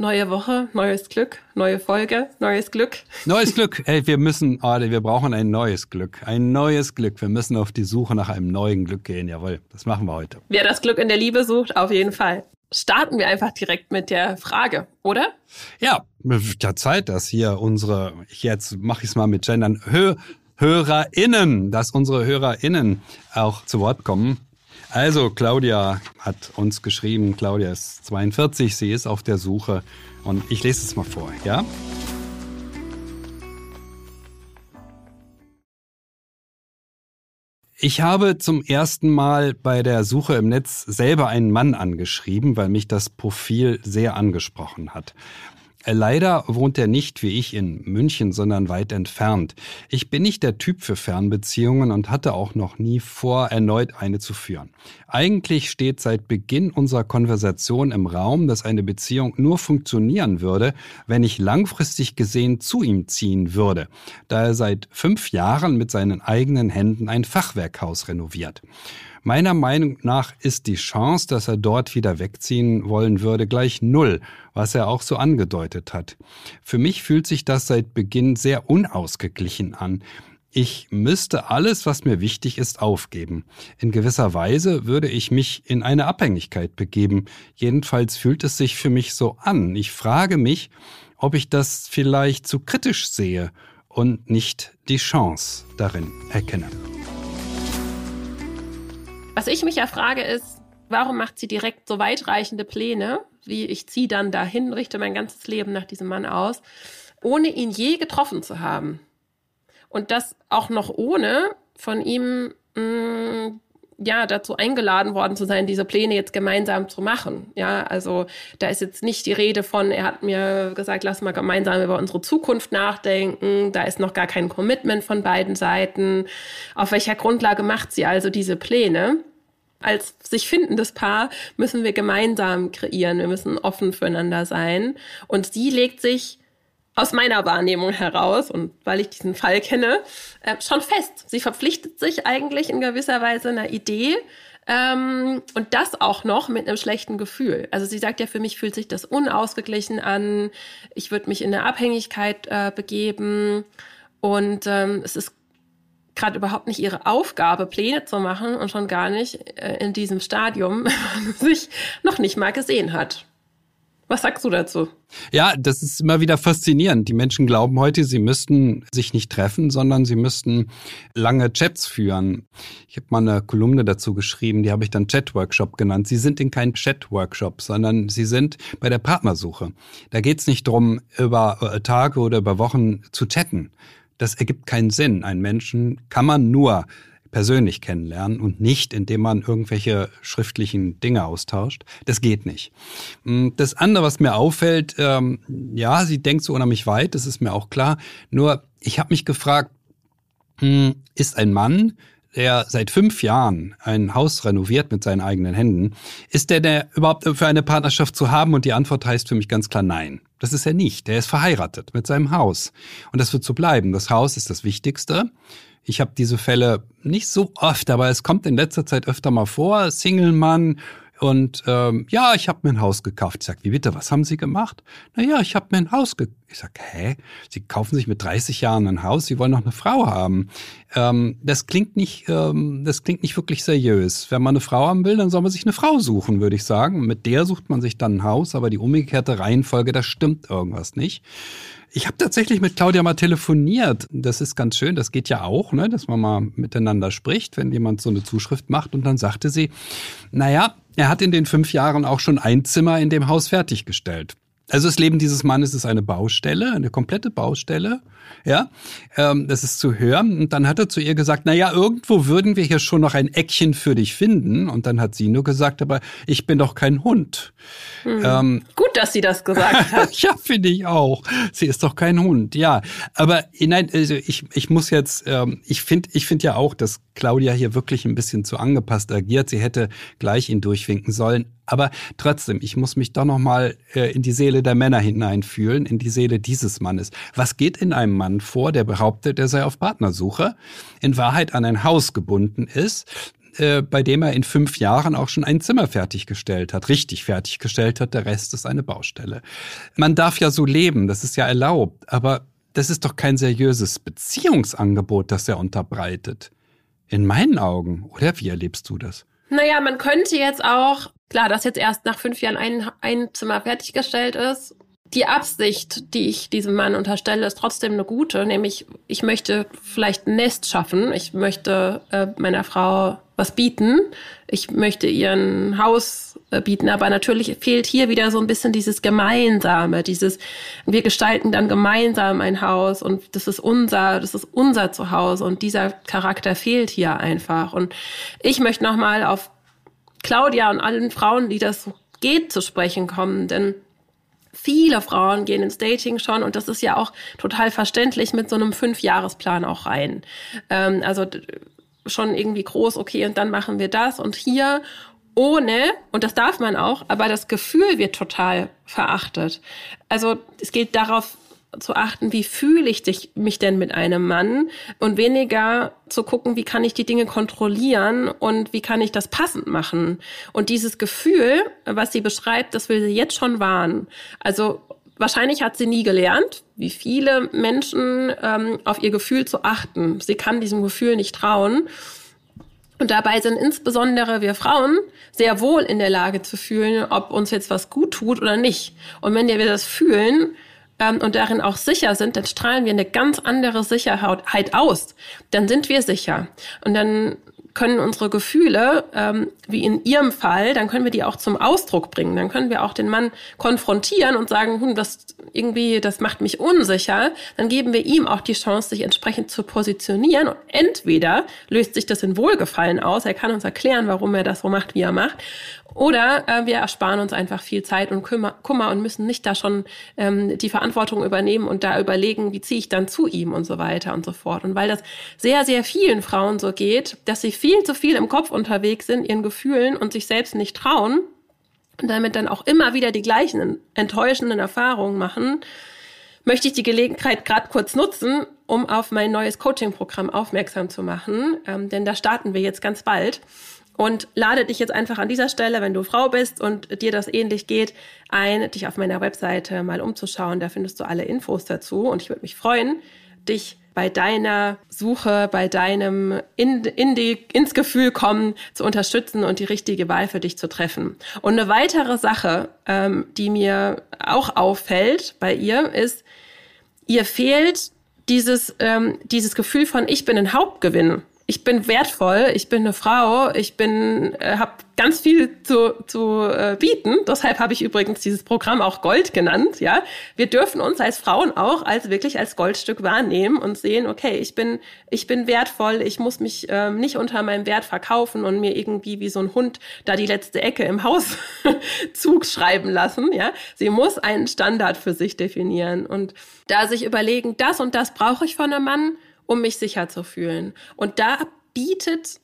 Neue Woche, neues Glück, neue Folge, neues Glück. Neues Glück. Ey, wir müssen, oh, wir brauchen ein neues Glück. Ein neues Glück. Wir müssen auf die Suche nach einem neuen Glück gehen. Jawohl, das machen wir heute. Wer das Glück in der Liebe sucht, auf jeden Fall. Starten wir einfach direkt mit der Frage, oder? Ja, ja Zeit, dass hier unsere, jetzt mache ich es mal mit Gendern, Hö HörerInnen, dass unsere HörerInnen auch zu Wort kommen. Also, Claudia hat uns geschrieben, Claudia ist 42, sie ist auf der Suche und ich lese es mal vor, ja? Ich habe zum ersten Mal bei der Suche im Netz selber einen Mann angeschrieben, weil mich das Profil sehr angesprochen hat. Äh, leider wohnt er nicht wie ich in München, sondern weit entfernt. Ich bin nicht der Typ für Fernbeziehungen und hatte auch noch nie vor, erneut eine zu führen. Eigentlich steht seit Beginn unserer Konversation im Raum, dass eine Beziehung nur funktionieren würde, wenn ich langfristig gesehen zu ihm ziehen würde, da er seit fünf Jahren mit seinen eigenen Händen ein Fachwerkhaus renoviert. Meiner Meinung nach ist die Chance, dass er dort wieder wegziehen wollen würde, gleich null, was er auch so angedeutet hat. Für mich fühlt sich das seit Beginn sehr unausgeglichen an. Ich müsste alles, was mir wichtig ist, aufgeben. In gewisser Weise würde ich mich in eine Abhängigkeit begeben. Jedenfalls fühlt es sich für mich so an. Ich frage mich, ob ich das vielleicht zu kritisch sehe und nicht die Chance darin erkenne. Was ich mich ja frage ist, warum macht sie direkt so weitreichende Pläne, wie ich ziehe dann dahin, richte mein ganzes Leben nach diesem Mann aus, ohne ihn je getroffen zu haben. Und das auch noch ohne von ihm mh, mm, ja dazu eingeladen worden zu sein, diese Pläne jetzt gemeinsam zu machen. Ja, also da ist jetzt nicht die Rede von, er hat mir gesagt, lass mal gemeinsam über unsere Zukunft nachdenken. Da ist noch gar kein Commitment von beiden Seiten. Auf welcher Grundlage macht sie also diese Pläne? Als sich findendes Paar müssen wir gemeinsam kreieren. Wir müssen offen füreinander sein. Und sie legt sich aus meiner Wahrnehmung heraus und weil ich diesen Fall kenne, äh, schon fest. Sie verpflichtet sich eigentlich in gewisser Weise einer Idee ähm, und das auch noch mit einem schlechten Gefühl. Also sie sagt ja, für mich fühlt sich das unausgeglichen an. Ich würde mich in eine Abhängigkeit äh, begeben und ähm, es ist gerade überhaupt nicht ihre Aufgabe, Pläne zu machen und schon gar nicht äh, in diesem Stadium, sich noch nicht mal gesehen hat. Was sagst du dazu? Ja, das ist immer wieder faszinierend. Die Menschen glauben heute, sie müssten sich nicht treffen, sondern sie müssten lange Chats führen. Ich habe mal eine Kolumne dazu geschrieben, die habe ich dann Chat-Workshop genannt. Sie sind in kein Chat-Workshop, sondern sie sind bei der Partnersuche. Da geht es nicht drum, über äh, Tage oder über Wochen zu chatten, das ergibt keinen Sinn. Einen Menschen kann man nur persönlich kennenlernen und nicht, indem man irgendwelche schriftlichen Dinge austauscht. Das geht nicht. Mm, das andere, was mir auffällt, ähm, ja, sie denkt so unheimlich weit, das ist mir auch klar. Nur, ich habe mich gefragt, hm, ist ein Mann, der seit fünf Jahren ein Haus renoviert mit seinen eigenen Händen, ist der, der überhaupt für eine Partnerschaft zu haben? Und die Antwort heißt für mich ganz klar nein. Das ist er nicht. Der ist verheiratet mit seinem Haus. Und das wird so bleiben. Das Haus ist das Wichtigste. Ich habe diese Fälle nicht so oft, aber es kommt in letzter Zeit öfter mal vor. Single-Mann und ähm, ja, ich habe mir ein Haus gekauft. Ich sag, wie bitte, was haben Sie gemacht? Naja, ich habe mir ein Haus gekauft. Ich sag, hä? Sie kaufen sich mit 30 Jahren ein Haus, Sie wollen noch eine Frau haben. Ähm, das klingt nicht, ähm, das klingt nicht wirklich seriös. Wenn man eine Frau haben will, dann soll man sich eine Frau suchen, würde ich sagen. Mit der sucht man sich dann ein Haus, aber die umgekehrte Reihenfolge, da stimmt irgendwas nicht. Ich habe tatsächlich mit Claudia mal telefoniert. Das ist ganz schön, das geht ja auch, ne, dass man mal miteinander spricht, wenn jemand so eine Zuschrift macht. Und dann sagte sie, naja, er hat in den fünf Jahren auch schon ein Zimmer in dem Haus fertiggestellt. Also das Leben dieses Mannes ist eine Baustelle, eine komplette Baustelle. Ja, ähm, das ist zu hören. Und dann hat er zu ihr gesagt, na ja, irgendwo würden wir hier schon noch ein Eckchen für dich finden. Und dann hat sie nur gesagt, aber ich bin doch kein Hund. Hm. Ähm, Gut, dass sie das gesagt hat. ja, finde ich auch. Sie ist doch kein Hund. Ja, aber nein, also ich, ich muss jetzt, ähm, ich finde, ich finde ja auch, dass Claudia hier wirklich ein bisschen zu angepasst agiert. Sie hätte gleich ihn durchwinken sollen. Aber trotzdem, ich muss mich doch noch mal äh, in die Seele der Männer hineinfühlen, in die Seele dieses Mannes. Was geht in einem Mann vor, der behauptet, er sei auf Partnersuche, in Wahrheit an ein Haus gebunden ist, äh, bei dem er in fünf Jahren auch schon ein Zimmer fertiggestellt hat, richtig fertiggestellt hat, der Rest ist eine Baustelle. Man darf ja so leben, das ist ja erlaubt, aber das ist doch kein seriöses Beziehungsangebot, das er unterbreitet. In meinen Augen, oder wie erlebst du das? Naja, man könnte jetzt auch, klar, dass jetzt erst nach fünf Jahren ein, ein Zimmer fertiggestellt ist. Die Absicht, die ich diesem Mann unterstelle, ist trotzdem eine gute, nämlich ich möchte vielleicht ein Nest schaffen. Ich möchte äh, meiner Frau was bieten. Ich möchte ihr ein Haus äh, bieten, aber natürlich fehlt hier wieder so ein bisschen dieses Gemeinsame, dieses, wir gestalten dann gemeinsam ein Haus und das ist unser, das ist unser Zuhause und dieser Charakter fehlt hier einfach. Und ich möchte nochmal auf Claudia und allen Frauen, die das so geht, zu sprechen kommen, denn Viele Frauen gehen ins Dating schon und das ist ja auch total verständlich mit so einem Fünfjahresplan auch rein. Ähm, also schon irgendwie groß, okay, und dann machen wir das und hier ohne, und das darf man auch, aber das Gefühl wird total verachtet. Also es geht darauf zu achten, wie fühle ich mich denn mit einem Mann und weniger zu gucken, wie kann ich die Dinge kontrollieren und wie kann ich das passend machen. Und dieses Gefühl, was sie beschreibt, das will sie jetzt schon wahren. Also Wahrscheinlich hat sie nie gelernt, wie viele Menschen, ähm, auf ihr Gefühl zu achten. Sie kann diesem Gefühl nicht trauen. Und dabei sind insbesondere wir Frauen sehr wohl in der Lage zu fühlen, ob uns jetzt was gut tut oder nicht. Und wenn wir das fühlen, ähm, und darin auch sicher sind, dann strahlen wir eine ganz andere Sicherheit aus. Dann sind wir sicher. Und dann können unsere Gefühle, ähm, wie in ihrem Fall, dann können wir die auch zum Ausdruck bringen. Dann können wir auch den Mann konfrontieren und sagen, hm, das irgendwie, das macht mich unsicher. Dann geben wir ihm auch die Chance, sich entsprechend zu positionieren. Und entweder löst sich das in Wohlgefallen aus, er kann uns erklären, warum er das so macht, wie er macht. Oder äh, wir ersparen uns einfach viel Zeit und Kummer, Kummer und müssen nicht da schon ähm, die Verantwortung übernehmen und da überlegen, wie ziehe ich dann zu ihm und so weiter und so fort. Und weil das sehr, sehr vielen Frauen so geht, dass sie viel zu viel im Kopf unterwegs sind, ihren Gefühlen und sich selbst nicht trauen und damit dann auch immer wieder die gleichen enttäuschenden Erfahrungen machen, möchte ich die Gelegenheit gerade kurz nutzen, um auf mein neues Coaching-Programm aufmerksam zu machen. Ähm, denn da starten wir jetzt ganz bald und lade dich jetzt einfach an dieser Stelle, wenn du Frau bist und dir das ähnlich geht, ein, dich auf meiner Webseite mal umzuschauen. Da findest du alle Infos dazu und ich würde mich freuen, dich bei deiner Suche, bei deinem in, in die, ins Gefühl kommen zu unterstützen und die richtige Wahl für dich zu treffen. Und eine weitere Sache, ähm, die mir auch auffällt bei ihr, ist, ihr fehlt dieses, ähm, dieses Gefühl von ich bin ein Hauptgewinn ich bin wertvoll, ich bin eine Frau, ich bin, äh, habe ganz viel zu, zu äh, bieten. Deshalb habe ich übrigens dieses Programm auch Gold genannt. Ja, wir dürfen uns als Frauen auch als wirklich als Goldstück wahrnehmen und sehen, okay, ich bin, ich bin wertvoll, ich muss mich ähm, nicht unter meinem Wert verkaufen und mir irgendwie wie so ein Hund da die letzte Ecke im Haus zuschreiben lassen. Ja, sie muss einen Standard für sich definieren und da sich überlegen, das und das brauche ich von einem Mann um mich sicher zu fühlen. Und da bietet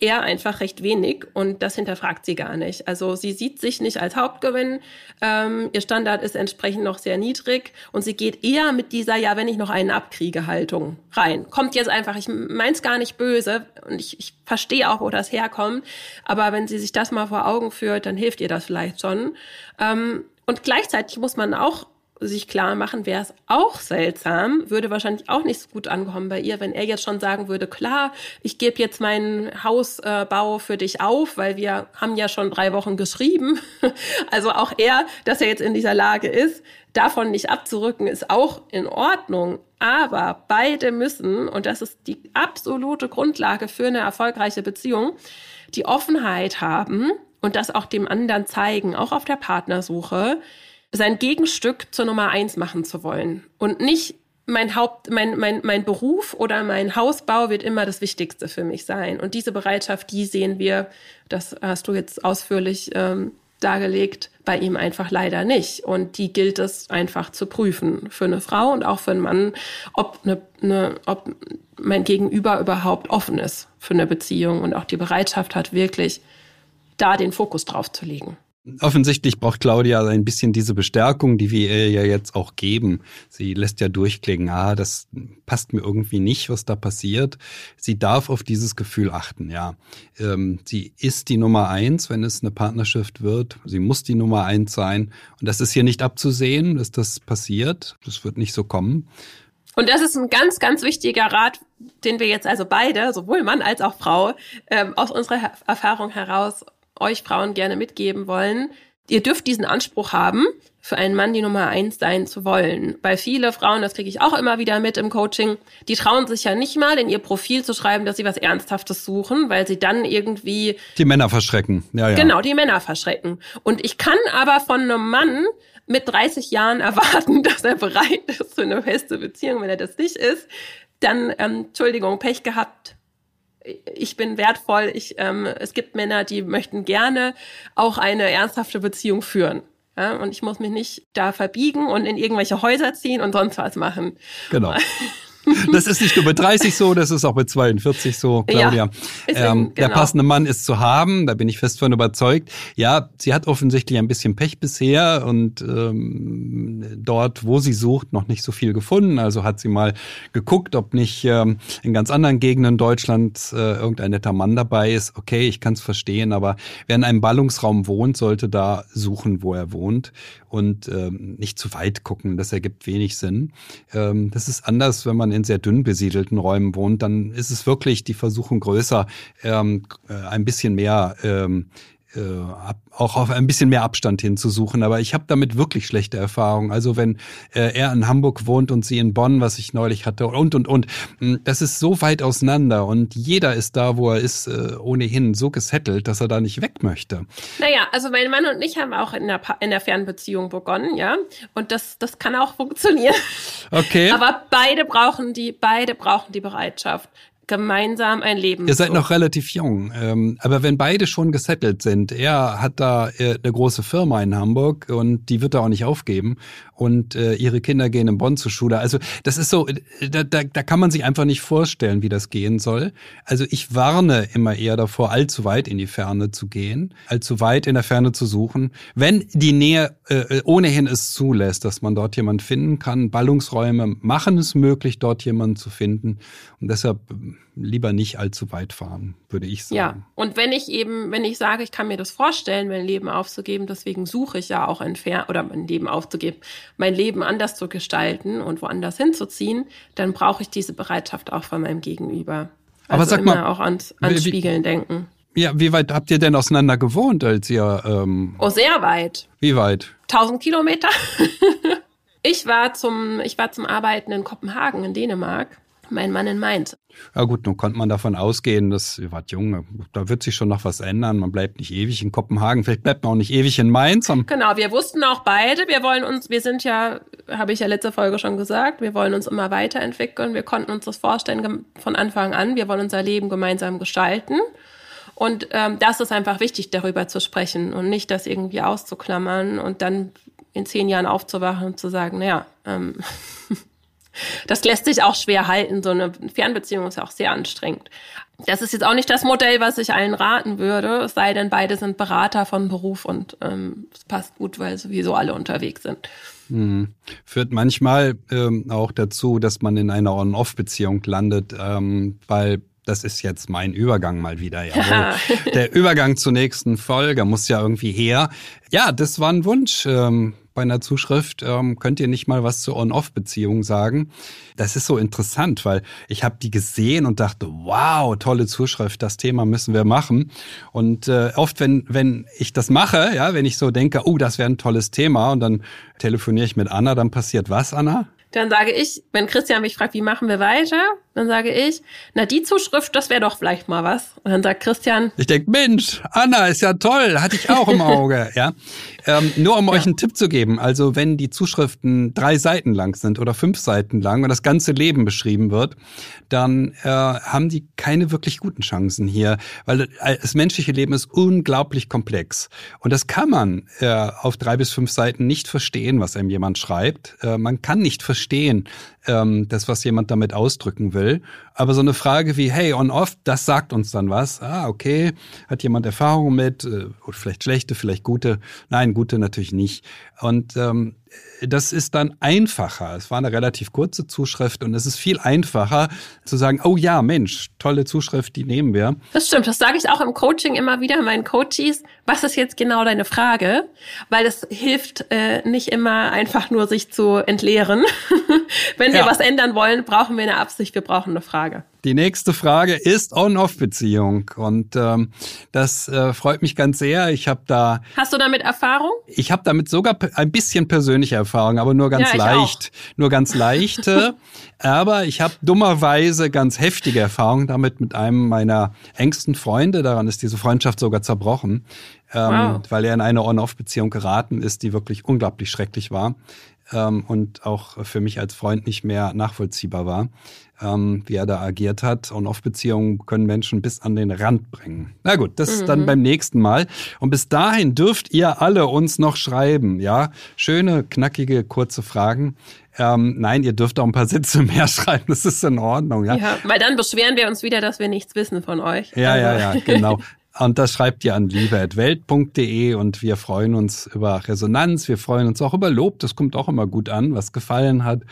er einfach recht wenig und das hinterfragt sie gar nicht. Also sie sieht sich nicht als Hauptgewinn, ähm, ihr Standard ist entsprechend noch sehr niedrig und sie geht eher mit dieser, ja, wenn ich noch einen abkriege, Haltung rein. Kommt jetzt einfach, ich mein's gar nicht böse und ich, ich verstehe auch, wo das herkommt, aber wenn sie sich das mal vor Augen führt, dann hilft ihr das vielleicht schon. Ähm, und gleichzeitig muss man auch sich klar machen, wäre es auch seltsam, würde wahrscheinlich auch nicht so gut ankommen bei ihr, wenn er jetzt schon sagen würde, klar, ich gebe jetzt meinen Hausbau für dich auf, weil wir haben ja schon drei Wochen geschrieben. Also auch er, dass er jetzt in dieser Lage ist, davon nicht abzurücken, ist auch in Ordnung. Aber beide müssen, und das ist die absolute Grundlage für eine erfolgreiche Beziehung, die Offenheit haben und das auch dem anderen zeigen, auch auf der Partnersuche, sein Gegenstück zur Nummer eins machen zu wollen und nicht mein Haupt, mein, mein, mein Beruf oder mein Hausbau wird immer das Wichtigste für mich sein. Und diese Bereitschaft, die sehen wir, das hast du jetzt ausführlich ähm, dargelegt, bei ihm einfach leider nicht. Und die gilt es einfach zu prüfen für eine Frau und auch für einen Mann, ob, eine, eine, ob mein Gegenüber überhaupt offen ist für eine Beziehung und auch die Bereitschaft hat, wirklich da den Fokus drauf zu legen. Offensichtlich braucht Claudia ein bisschen diese Bestärkung, die wir ihr ja jetzt auch geben. Sie lässt ja durchklingen, ah, das passt mir irgendwie nicht, was da passiert. Sie darf auf dieses Gefühl achten, ja. Ähm, sie ist die Nummer eins, wenn es eine Partnerschaft wird. Sie muss die Nummer eins sein. Und das ist hier nicht abzusehen, dass das passiert. Das wird nicht so kommen. Und das ist ein ganz, ganz wichtiger Rat, den wir jetzt also beide, sowohl Mann als auch Frau, ähm, aus unserer Erfahrung heraus euch Frauen gerne mitgeben wollen. Ihr dürft diesen Anspruch haben, für einen Mann die Nummer eins sein zu wollen. Bei viele Frauen, das kriege ich auch immer wieder mit im Coaching, die trauen sich ja nicht mal in ihr Profil zu schreiben, dass sie was Ernsthaftes suchen, weil sie dann irgendwie die Männer verschrecken. Ja, ja. Genau, die Männer verschrecken. Und ich kann aber von einem Mann mit 30 Jahren erwarten, dass er bereit ist für eine feste Beziehung. Wenn er das nicht ist, dann, ähm, Entschuldigung, Pech gehabt, ich bin wertvoll, ich, ähm, es gibt Männer, die möchten gerne auch eine ernsthafte Beziehung führen. Ja, und ich muss mich nicht da verbiegen und in irgendwelche Häuser ziehen und sonst was machen. Genau. Das ist nicht nur mit 30 so, das ist auch mit 42 so, Claudia. Ja, ähm, genau. Der passende Mann ist zu haben, da bin ich fest von überzeugt. Ja, sie hat offensichtlich ein bisschen Pech bisher und ähm, dort, wo sie sucht, noch nicht so viel gefunden. Also hat sie mal geguckt, ob nicht ähm, in ganz anderen Gegenden Deutschlands äh, irgendein netter Mann dabei ist. Okay, ich kann es verstehen, aber wer in einem Ballungsraum wohnt, sollte da suchen, wo er wohnt und ähm, nicht zu weit gucken. Das ergibt wenig Sinn. Ähm, das ist anders, wenn man in sehr dünn besiedelten Räumen wohnt, dann ist es wirklich die Versuchung größer, ähm, äh, ein bisschen mehr ähm, äh, auch auf ein bisschen mehr Abstand hinzusuchen. Aber ich habe damit wirklich schlechte Erfahrungen. Also wenn äh, er in Hamburg wohnt und sie in Bonn, was ich neulich hatte, und, und, und. Hm, das ist so weit auseinander und jeder ist da, wo er ist, äh, ohnehin so gesettelt, dass er da nicht weg möchte. Naja, also mein Mann und ich haben auch in der, in der Fernbeziehung begonnen, ja. Und das, das kann auch funktionieren. Okay. Aber beide brauchen die, beide brauchen die Bereitschaft gemeinsam ein Leben. Ihr seid noch relativ jung, ähm, aber wenn beide schon gesettelt sind, er hat da äh, eine große Firma in Hamburg und die wird er auch nicht aufgeben und äh, ihre Kinder gehen in Bonn zur Schule. Also das ist so, äh, da, da, da kann man sich einfach nicht vorstellen, wie das gehen soll. Also ich warne immer eher davor, allzu weit in die Ferne zu gehen, allzu weit in der Ferne zu suchen. Wenn die Nähe äh, ohnehin es zulässt, dass man dort jemand finden kann, Ballungsräume machen es möglich, dort jemanden zu finden und deshalb lieber nicht allzu weit fahren, würde ich sagen. Ja, und wenn ich eben, wenn ich sage, ich kann mir das vorstellen, mein Leben aufzugeben, deswegen suche ich ja auch ein Fair oder mein Leben aufzugeben, mein Leben anders zu gestalten und woanders hinzuziehen, dann brauche ich diese Bereitschaft auch von meinem Gegenüber. Also Aber sag immer mal, auch ans, ans wie, Spiegeln denken. Ja, wie weit habt ihr denn auseinander gewohnt, als ihr? Ähm, oh, sehr weit. Wie weit? 1000 Kilometer. ich war zum, ich war zum Arbeiten in Kopenhagen in Dänemark mein Mann in Mainz. Ja gut, nun konnte man davon ausgehen, dass ihr wart jung, da wird sich schon noch was ändern. Man bleibt nicht ewig in Kopenhagen, vielleicht bleibt man auch nicht ewig in Mainz. Genau, wir wussten auch beide, wir wollen uns, wir sind ja, habe ich ja letzte Folge schon gesagt, wir wollen uns immer weiterentwickeln. Wir konnten uns das vorstellen von Anfang an. Wir wollen unser Leben gemeinsam gestalten. Und ähm, das ist einfach wichtig, darüber zu sprechen und nicht das irgendwie auszuklammern und dann in zehn Jahren aufzuwachen und zu sagen, naja, ähm, Das lässt sich auch schwer halten. So eine Fernbeziehung ist ja auch sehr anstrengend. Das ist jetzt auch nicht das Modell, was ich allen raten würde, es sei denn, beide sind Berater von Beruf und ähm, es passt gut, weil sowieso alle unterwegs sind. Mhm. Führt manchmal ähm, auch dazu, dass man in einer On-Off-Beziehung landet, ähm, weil das ist jetzt mein Übergang mal wieder. Ja. Der Übergang zur nächsten Folge muss ja irgendwie her. Ja, das war ein Wunsch. Ähm, bei einer Zuschrift, ähm, könnt ihr nicht mal was zur On-Off-Beziehung sagen? Das ist so interessant, weil ich habe die gesehen und dachte, wow, tolle Zuschrift, das Thema müssen wir machen. Und äh, oft, wenn, wenn ich das mache, ja, wenn ich so denke, oh, das wäre ein tolles Thema und dann telefoniere ich mit Anna, dann passiert was, Anna? Dann sage ich, wenn Christian mich fragt, wie machen wir weiter, dann sage ich, na die Zuschrift, das wäre doch vielleicht mal was. Und dann sagt Christian, ich denke, Mensch, Anna ist ja toll, hatte ich auch im Auge, ja. Ähm, nur um ja. euch einen Tipp zu geben, also wenn die Zuschriften drei Seiten lang sind oder fünf Seiten lang und das ganze Leben beschrieben wird, dann äh, haben die keine wirklich guten Chancen hier, weil das menschliche Leben ist unglaublich komplex und das kann man äh, auf drei bis fünf Seiten nicht verstehen, was einem jemand schreibt. Äh, man kann nicht verstehen, ähm, das, was jemand damit ausdrücken will. Aber so eine Frage wie, hey, on-off, das sagt uns dann was. Ah, okay, hat jemand Erfahrung mit, äh, vielleicht schlechte, vielleicht gute. Nein, gute natürlich nicht. Und ähm, das ist dann einfacher. Es war eine relativ kurze Zuschrift und es ist viel einfacher zu sagen, oh ja, Mensch, tolle Zuschrift, die nehmen wir. Das stimmt, das sage ich auch im Coaching immer wieder meinen Coaches. Was ist jetzt genau deine Frage? Weil es hilft äh, nicht immer einfach nur sich zu entleeren. Wenn wir ja. was ändern wollen, brauchen wir eine Absicht, wir brauchen eine Frage. Die nächste Frage ist On-Off-Beziehung und ähm, das äh, freut mich ganz sehr. Ich habe da. Hast du damit Erfahrung? Ich habe damit sogar ein bisschen persönliche Erfahrung, aber nur ganz ja, leicht, auch. nur ganz leichte. aber ich habe dummerweise ganz heftige Erfahrungen damit mit einem meiner engsten Freunde. Daran ist diese Freundschaft sogar zerbrochen, ähm, wow. weil er in eine On-Off-Beziehung geraten ist, die wirklich unglaublich schrecklich war ähm, und auch für mich als Freund nicht mehr nachvollziehbar war, ähm, wie er da agiert hat. On-Off-Beziehungen können Menschen bis an den Rand bringen. Na gut, das mhm. ist dann beim nächsten Mal. Und bis dahin dürft ihr alle uns noch schreiben, ja? Schöne, knackige, kurze Fragen. Ähm, nein, ihr dürft auch ein paar Sätze mehr schreiben, das ist in Ordnung, ja. Ja, weil dann beschweren wir uns wieder, dass wir nichts wissen von euch. Ja, also. ja, ja, genau. Und das schreibt ihr an liebe.welt.de und wir freuen uns über Resonanz, wir freuen uns auch über Lob, das kommt auch immer gut an, was gefallen hat.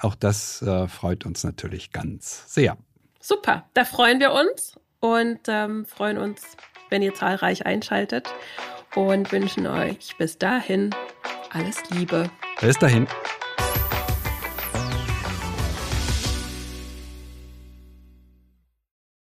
Auch das äh, freut uns natürlich ganz sehr. Super, da freuen wir uns und ähm, freuen uns, wenn ihr zahlreich einschaltet und wünschen euch bis dahin alles Liebe. Bis dahin.